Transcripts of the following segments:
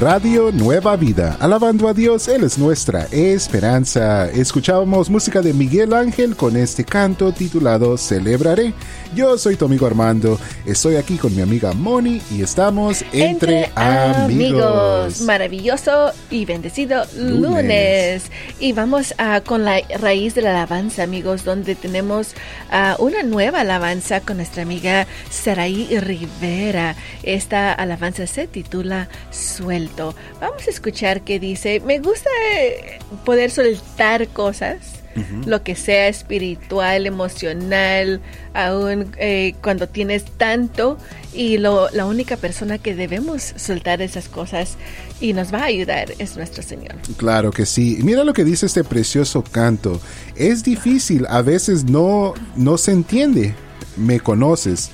Radio Nueva Vida, alabando a Dios, Él es nuestra esperanza. Escuchábamos música de Miguel Ángel con este canto titulado Celebraré. Yo soy tu amigo Armando, estoy aquí con mi amiga Moni y estamos entre, amigos. Maravilloso y bendecido lunes. Y vamos a, con la raíz de la alabanza, amigos, donde tenemos una nueva alabanza con nuestra amiga Saraí Rivera. Esta alabanza se titula Vamos a escuchar qué dice. Me gusta eh, poder soltar cosas lo que sea espiritual, emocional, aún eh, cuando tienes tanto y lo, la única persona que debemos soltar esas cosas y nos va a ayudar es nuestro Señor. Claro que sí. Mira lo que dice este precioso canto. Es difícil, a veces no, no se entiende. Me conoces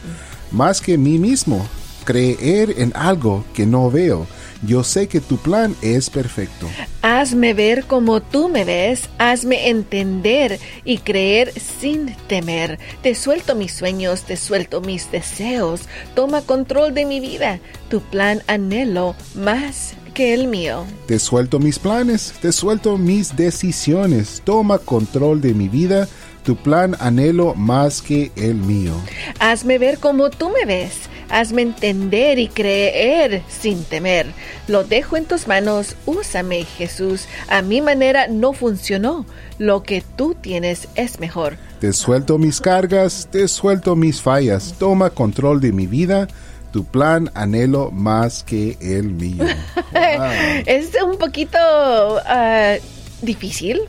más que mí mismo. Creer en algo que no veo yo sé que tu plan es perfecto. Hazme ver como tú me ves, hazme entender y creer sin temer. Te suelto mis sueños, te suelto mis deseos. Toma control de mi vida. Tu plan anhelo más que el mío. Te suelto mis planes, te suelto mis decisiones. Toma control de mi vida. Tu plan anhelo más que el mío. Hazme ver como tú me ves Hazme entender y creer sin temer. Lo dejo en tus manos, úsame Jesús. A mi manera no funcionó. Lo que tú tienes es mejor. Te suelto mis cargas, te suelto mis fallas. Toma control de mi vida tu plan anhelo más que el mío. es un poquito ah, difícil.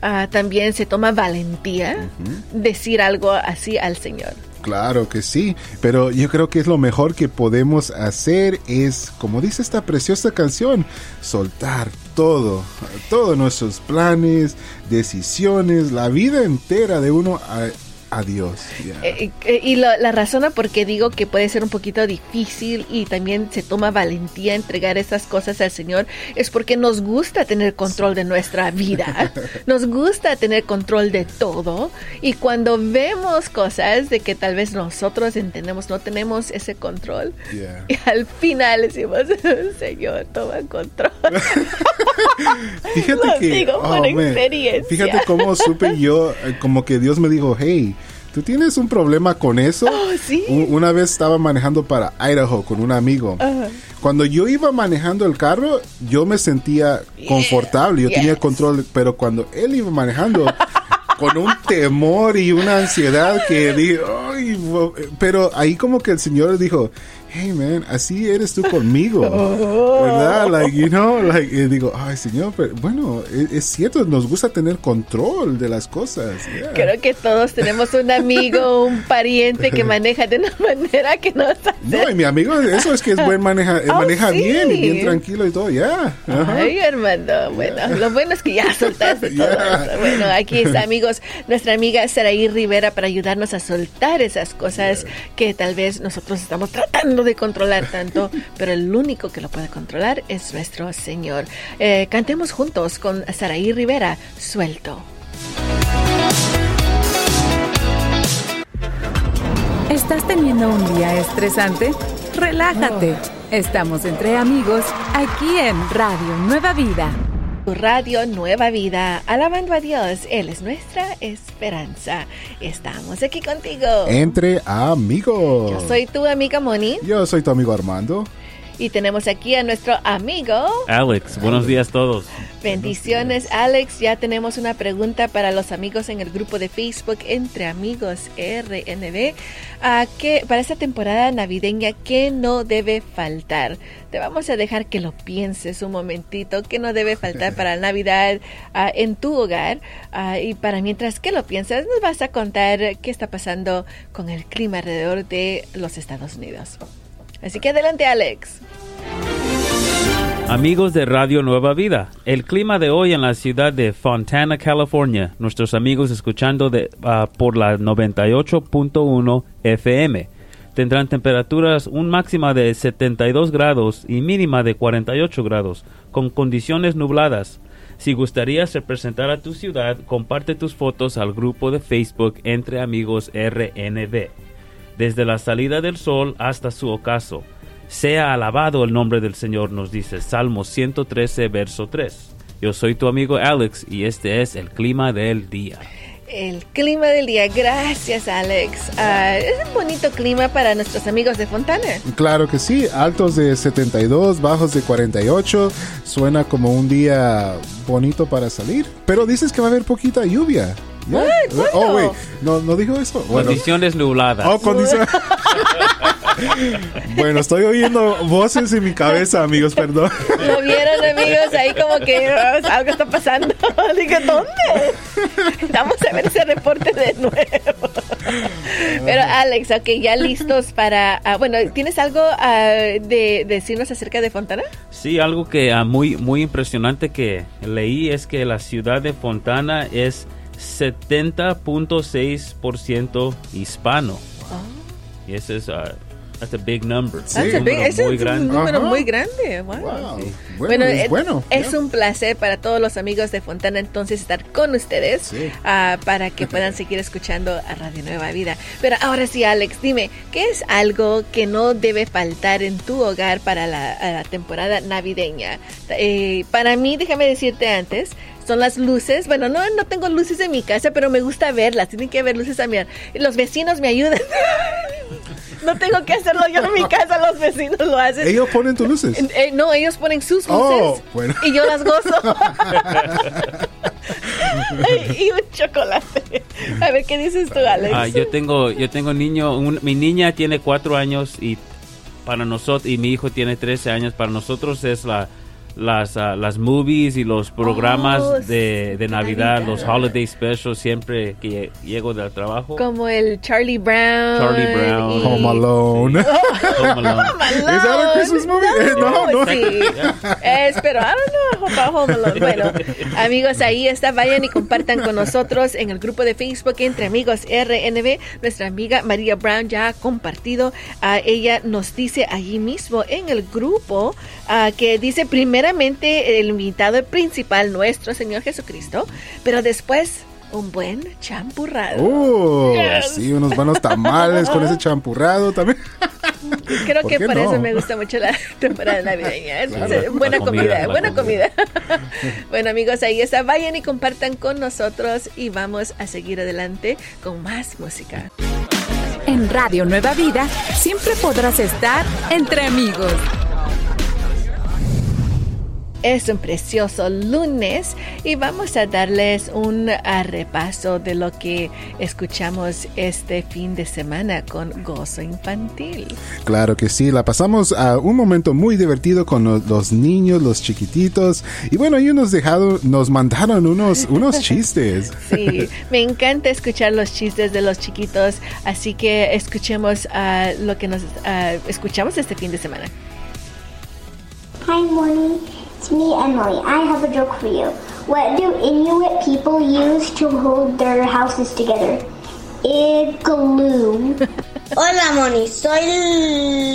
Ah, también se toma valentía decir algo así al Señor. Claro que sí, pero yo creo que es lo mejor que podemos hacer es, como dice esta preciosa canción, soltar todo, todos nuestros planes, decisiones, la vida entera de uno Adiós. Eh, eh, y la razón por qué digo que puede ser un poquito difícil y también se toma valentía entregar esas cosas al Señor es porque nos gusta tener control de nuestra vida, nos gusta tener control de todo y cuando vemos cosas de que tal vez nosotros entendemos no tenemos ese control y al final decimos, Señor, toma control. fíjate que, digo oh, fíjate cómo supe yo, eh, como que Dios me dijo, hey, ¿Tú tienes un problema con eso? Oh, ¿sí? Una vez estaba manejando para Idaho con un amigo. Cuando yo iba manejando el carro, yo me sentía confortable, yo tenía control, pero cuando él iba manejando, con un temor y una ansiedad que dije, Ay, pero ahí como que el Señor dijo, hey man, así eres tú conmigo, ¿verdad? Like, you know, like, y digo, ay señor, pero bueno, es, cierto, nos gusta tener control de las cosas. Creo que todos tenemos un amigo, un pariente que maneja de una manera que no hace. No, y mi amigo, eso es que es buen maneja, oh, maneja bien y bien tranquilo y todo, ya. Ay, hermano, bueno, lo bueno es que ya soltaste todo eso. Bueno, aquí está, amigos, nuestra amiga Saraí Rivera para ayudarnos a soltar esas cosas que tal vez nosotros estamos tratando de controlar tanto, pero el único que lo puede controlar es nuestro Señor. Eh, cantemos juntos con Saraí Rivera, suelto. ¿Estás teniendo un día estresante? Relájate. Estamos entre amigos aquí en Radio Nueva Vida. Radio Nueva Vida, alabando a Dios, Él es nuestra esperanza. Estamos aquí contigo. Entre amigos. Yo soy tu amiga Moni. Yo soy tu amigo Armando. Y tenemos aquí a nuestro amigo Alex. Buenos días todos. Bendiciones, Alex. Ya tenemos una pregunta para los amigos en el grupo de Facebook Entre Amigos RNB. ¿A qué, para esta temporada navideña, ¿qué no debe faltar? Te vamos a dejar que lo pienses un momentito. ¿Qué no debe faltar para Navidad ah, en tu hogar? Ah, y para mientras que lo piensas, nos vas a contar qué está pasando con el clima alrededor de los Estados Unidos. Así que adelante, Alex. Amigos de Radio Nueva Vida, el clima de hoy en la ciudad de Fontana, California, nuestros amigos escuchando de, ah, por la 98.1 FM. Tendrán temperaturas un máxima de 72 grados y mínima de 48 grados, con condiciones nubladas. Si gustarías representar a tu ciudad, comparte tus fotos al grupo de Facebook Entre Amigos RNB. Desde la salida del sol hasta su ocaso. Sea alabado el nombre del Señor, nos dice Salmo 113, verso 3. Yo soy tu amigo Alex y este es el clima del día. El clima del día, gracias Alex. Ah, es un bonito clima para nuestros amigos de Fontana. Claro que sí, altos de 72, bajos de 48, suena como un día bonito para salir. Pero dices que va a haber poquita lluvia. What? Oh, wait, ¿no, no dijo eso? Bueno, Condiciones nubladas. oh, condición- bueno, estoy oyendo voces en mi cabeza, amigos, perdón. Lo vieron amigos ahí como que "Ah, algo está pasando. Dije, ¿dónde? Vamos a ver ese reporte de nuevo. Pero Alex, ok, ya listos para... ah, bueno, ¿tienes algo ah, de decirnos acerca de Fontana? Sí, algo que ah, muy, muy impresionante que leí es que la ciudad de Fontana es 70.6% hispano. Y ese es ah, that's a big number. That's a Un big- número ese muy es un grande. número Ajá. muy grande. Wow. Wow, Sí. bueno, es eh, bueno. es ya. un placer para todos los amigos de Fontana entonces estar con ustedes Sí. ah, para que puedan seguir escuchando a Radio Nueva Vida. Pero ahora sí, Alex, dime, ¿qué es algo que no debe faltar en tu hogar para la, la temporada navideña? Eh, para mí, déjame decirte antes, son las luces. Bueno, no, no tengo luces en mi casa, pero me gusta verlas. Tienen que haber luces a mi Los vecinos me ayudan. No tengo que hacerlo yo en mi casa, los vecinos lo hacen. Ellos ponen tus luces. Eh, no, ellos ponen sus luces Oh, bueno. y yo las gozo. y un chocolate. A ver, ¿qué dices tú, Alex? Ah, yo tengo, yo tengo niño, un- mi niña tiene cuatro años y para nosotros y mi hijo tiene 13 años. Para nosotros es la las ah, las movies y los programas Oh, de, de Navidad, Navidad. los holiday specials siempre que llego del trabajo. Como el Charlie Brown. Charlie Brown. y- Home Alone. Home Alone. That a Alone. Christmas movie? Eh, no, no. Sí. Es, pero I don't know about Home Alone. Bueno, amigos, ahí está. Vayan y compartan con nosotros en el grupo de Facebook Entre Amigos RNB. Nuestra amiga María Brown ya ha compartido. ah, ella nos dice allí mismo en el grupo ah, que dice primeramente el invitado principal, nuestro Señor Jesucristo, pero después un buen champurrado. Oh, Yes. sí, unos buenos tamales con ese champurrado también. Creo ¿Por que por no? eso me gusta mucho la temporada navideña. Es Claro, buena comida, buena comida. comida. bueno, amigos, ahí está. Vayan y compartan con nosotros y vamos a seguir adelante con más música. En Radio Nueva Vida siempre podrás estar entre amigos. Es un precioso lunes y vamos a darles un ah, repaso de lo que escuchamos este fin de semana con Gozo Infantil. Claro que sí, la pasamos a un momento muy divertido con los, los niños, los chiquititos. Y bueno, ellos nos dejaron, nos mandaron unos, unos chistes. Sí, me encanta escuchar los chistes de los chiquitos, así que escuchemos ah, lo que nos ah, escuchamos este fin de semana. Hi, Morning. It's me, Emily. I have a joke for you. What do Inuit people use to hold their houses together? Igloo. Hola Moni, soy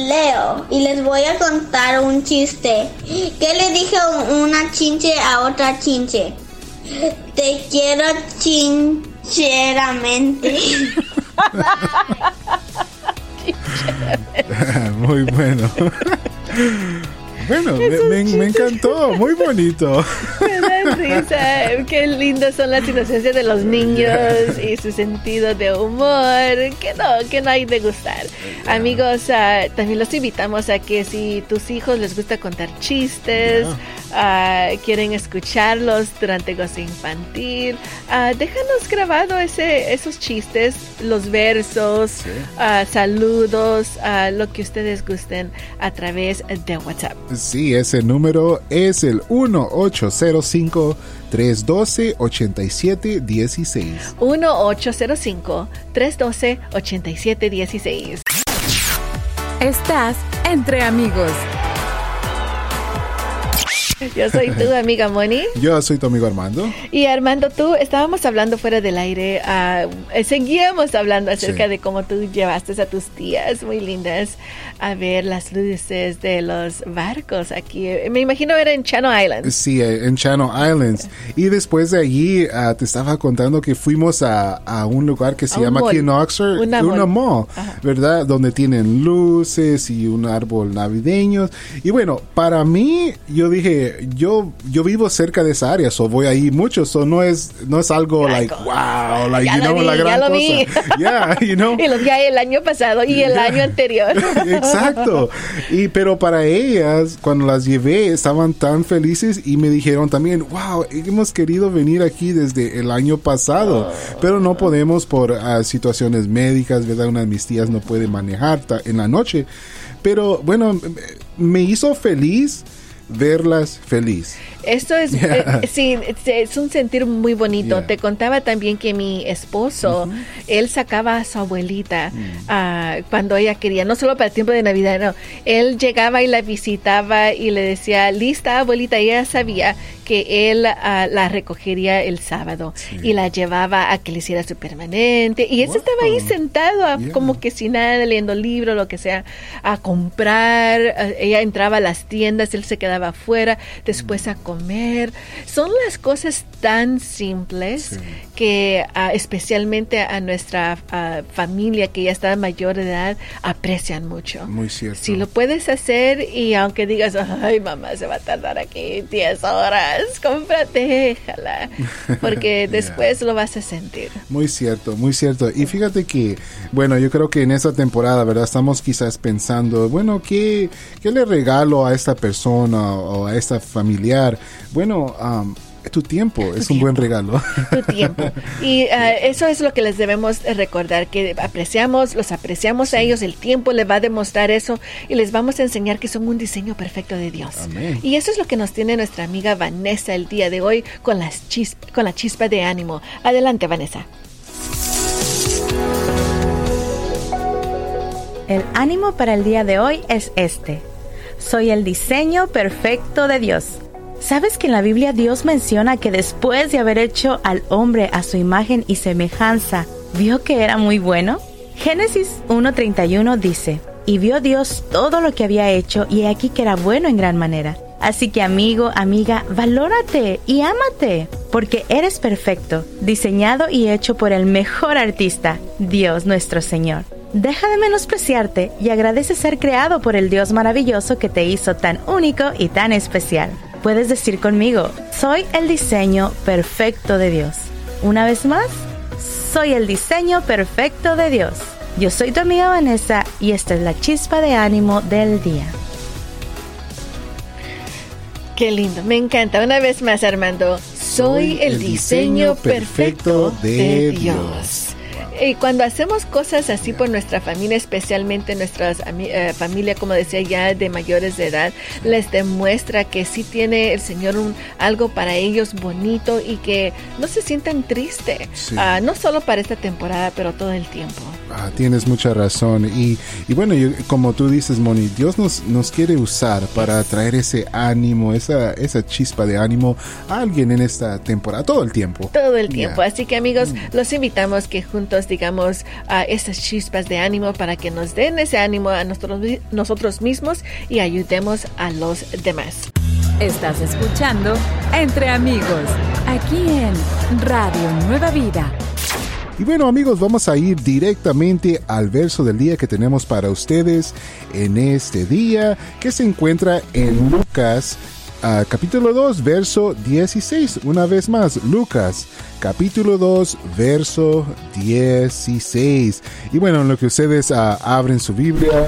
Leo y les voy a contar un chiste. ¿Qué le dije una chinche a otra chinche? Te quiero chincheramente. muy bueno. Bueno, me, me- me encantó, muy bonito. Risa, qué lindas son las inocencias de los niños y su sentido de humor, que no, que no hay de gustar. Amigos, ah, también los invitamos a que si tus hijos les gusta contar chistes, ah, quieren escucharlos durante gozo infantil, ah, déjanos grabado ese, esos chistes, los versos, ah, saludos, lo que ustedes gusten a través de WhatsApp. Sí, ese número es el 1805-312-8716. 1-805-312-8716. Estás entre amigos. Yo soy tu amiga Moni. Yo soy tu amigo Armando. Y Armando, tú estábamos hablando fuera del aire, uh, seguíamos hablando acerca sí. de cómo tú llevaste a tus tías muy lindas a ver las luces de los barcos aquí. Me imagino era en Channel Islands. Sí, en Channel Islands. Y después de allí uh, te estaba contando que fuimos a, a un lugar que se llama aquí en Oxford, Una una mall. mall, ¿verdad? Donde tienen luces y un árbol navideño. Y bueno, para mí, yo dije, yo, yo vivo cerca de esa área, so voy ahí mucho, so no es, no es algo Gran like, cosa. wow, like, Ya you know, vi, la gran ya lo cosa. vi. Yeah, you know. Y lo vi el año pasado y el año anterior. Exacto. Y pero para ellas, cuando las llevé, estaban tan felices y me dijeron también, wow, hemos querido venir aquí desde el año pasado, pero no podemos por ah, situaciones médicas, ¿verdad? Una de mis tías no puede manejar en la noche. Pero bueno, me hizo feliz verlas feliz. Esto es, Yeah. eh, sí, es- un sentir muy bonito. Yeah. Te contaba también que mi esposo, él sacaba a su abuelita Mm. ah, cuando ella quería, no solo para el tiempo de Navidad, no. Él llegaba y la visitaba y le decía, lista abuelita, y ella sabía que él ah, la recogería el sábado y la llevaba a que le hiciera su permanente. Y él Wow. estaba ahí sentado, a- Yeah. como que sin nada, leyendo libros, lo que sea, a comprar. eh, Ella entraba a las tiendas, él se quedaba afuera, después a comer. Son las cosas tan simples Sí. que ah, especialmente a nuestra ah, familia que ya está mayor de edad aprecian mucho. Muy cierto. Si lo puedes hacer y aunque digas, ay mamá, se va a tardar aquí 10 horas, cómprate, déjala, porque Yeah. después lo vas a sentir. Muy cierto, muy cierto. Y fíjate que, bueno, yo creo que en esta temporada, ¿verdad? Estamos quizás pensando, bueno, ¿qué, qué le regalo a esta persona o a esta familiar? Bueno, um, tu tiempo es un buen regalo. tu tiempo. Y ah, eso es lo que les debemos de recordar, que apreciamos, los apreciamos a ellos, el tiempo les va a demostrar eso y les vamos a enseñar que son un diseño perfecto de Dios. Amén. Y eso es lo que nos tiene nuestra amiga Vanessa el día de hoy con, las chis- con la chispa de ánimo. Adelante, Vanessa. El ánimo para el día de hoy es este. Soy el diseño perfecto de Dios. ¿Sabes que en la Biblia Dios menciona que después de haber hecho al hombre a su imagen y semejanza, vio que era muy bueno? Génesis 1.31 dice, y vio Dios todo lo que había hecho y he aquí que era bueno en gran manera. Así que amigo, amiga, valórate y ámate, porque eres perfecto, diseñado y hecho por el mejor artista, Dios nuestro Señor. Deja de menospreciarte y agradece ser creado por el Dios maravilloso que te hizo tan único y tan especial. Puedes decir conmigo, soy el diseño perfecto de Dios. Una vez más, soy el diseño perfecto de Dios. Yo soy tu amiga Vanessa y esta es la chispa de ánimo del día. Qué lindo, me encanta. Una vez más, Armando, soy el diseño perfecto de Dios. Y cuando hacemos cosas así por nuestra familia, especialmente nuestra familia, como decía ya, de mayores de edad, les demuestra que sí tiene el Señor un, algo para ellos bonito y que no se sientan tristes, Sí. ah, no solo para esta temporada, pero todo el tiempo. Ah, tienes mucha razón. Y, y bueno, yo- como tú dices, Moni, Dios nos, nos quiere usar para traer ese ánimo, esa, esa chispa de ánimo a alguien en esta temporada, todo el tiempo. Todo el tiempo. Yeah. Así que amigos, los invitamos que juntos digamos a esas chispas de ánimo para que nos den ese ánimo a nosotros, nosotros mismos y ayudemos a los demás. Estás escuchando Entre Amigos, aquí en Radio Nueva Vida. Y bueno amigos, vamos a ir directamente al verso del día que tenemos para ustedes en este día, que se encuentra en Lucas ah, capítulo 2, verso 16. Una vez más, Lucas capítulo 2, verso 16. Y bueno, en lo que ustedes ah, abren su Biblia,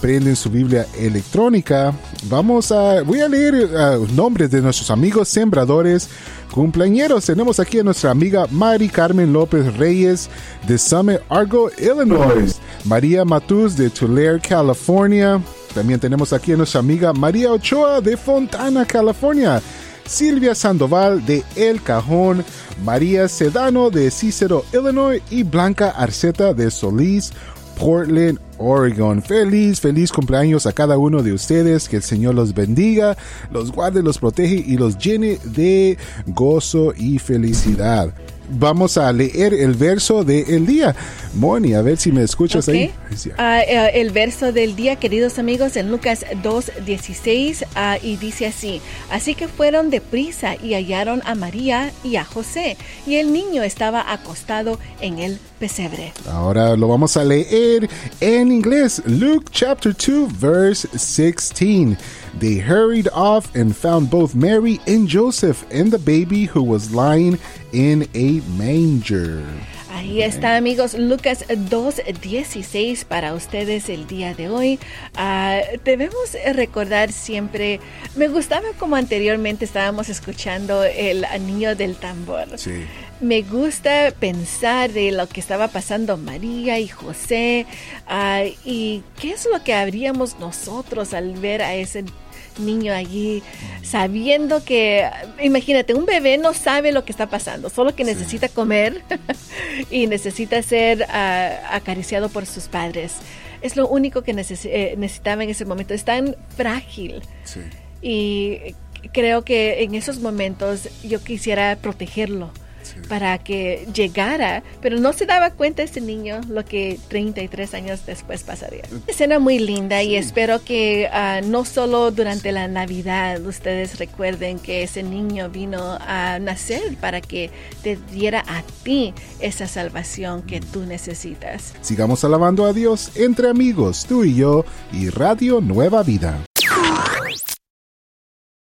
prenden su Biblia electrónica, vamos a, voy a leer ah, nombres de nuestros amigos sembradores cumpleañeros. Tenemos aquí a nuestra amiga Mari Carmen López Reyes de Summit Argo, Illinois. María Matús de Tulare, California. También tenemos aquí a nuestra amiga María Ochoa de Fontana, California. Silvia Sandoval de El Cajón, María Sedano de Cicero, Illinois y Blanca Arceta de Solís, Portland, Oregon. Feliz, feliz cumpleaños a cada uno de ustedes. Que el Señor los bendiga, los guarde, los protege y los llene de gozo y felicidad vamos a leer el verso del día. Moni, a ver si me escuchas ahí. Ah, eh, el verso del día, queridos amigos, en Lucas 2.16 16 ah, y dice así, así que fueron deprisa y hallaron a María y a José y el niño estaba acostado en el pesebre. Ahora lo vamos a leer en inglés. Luke chapter 2 verse 16. They hurried off and found both Mary and Joseph and the baby who was lying in a manger. Ahí está, amigos. Lucas 2.16 para ustedes el día de hoy. Uh, debemos recordar siempre, me gustaba como anteriormente estábamos escuchando el niño del tambor. Sí. Me gusta pensar de lo que estaba pasando María y José uh, y qué es lo que habríamos nosotros al ver a ese niño allí sabiendo que, imagínate, un bebé no sabe lo que está pasando, solo que necesita comer y necesita ser ah, acariciado por sus padres. Es lo único que eh, necesitaba en ese momento. Es tan frágil. Y creo que en esos momentos yo quisiera protegerlo para que llegara, pero no se daba cuenta ese niño lo que 33 años después pasaría. Escena muy linda y espero que ah, no solo durante la Navidad ustedes recuerden que ese niño vino a nacer para que te diera a ti esa salvación que tú necesitas. Sigamos alabando a Dios entre amigos, tú y yo y Radio Nueva Vida.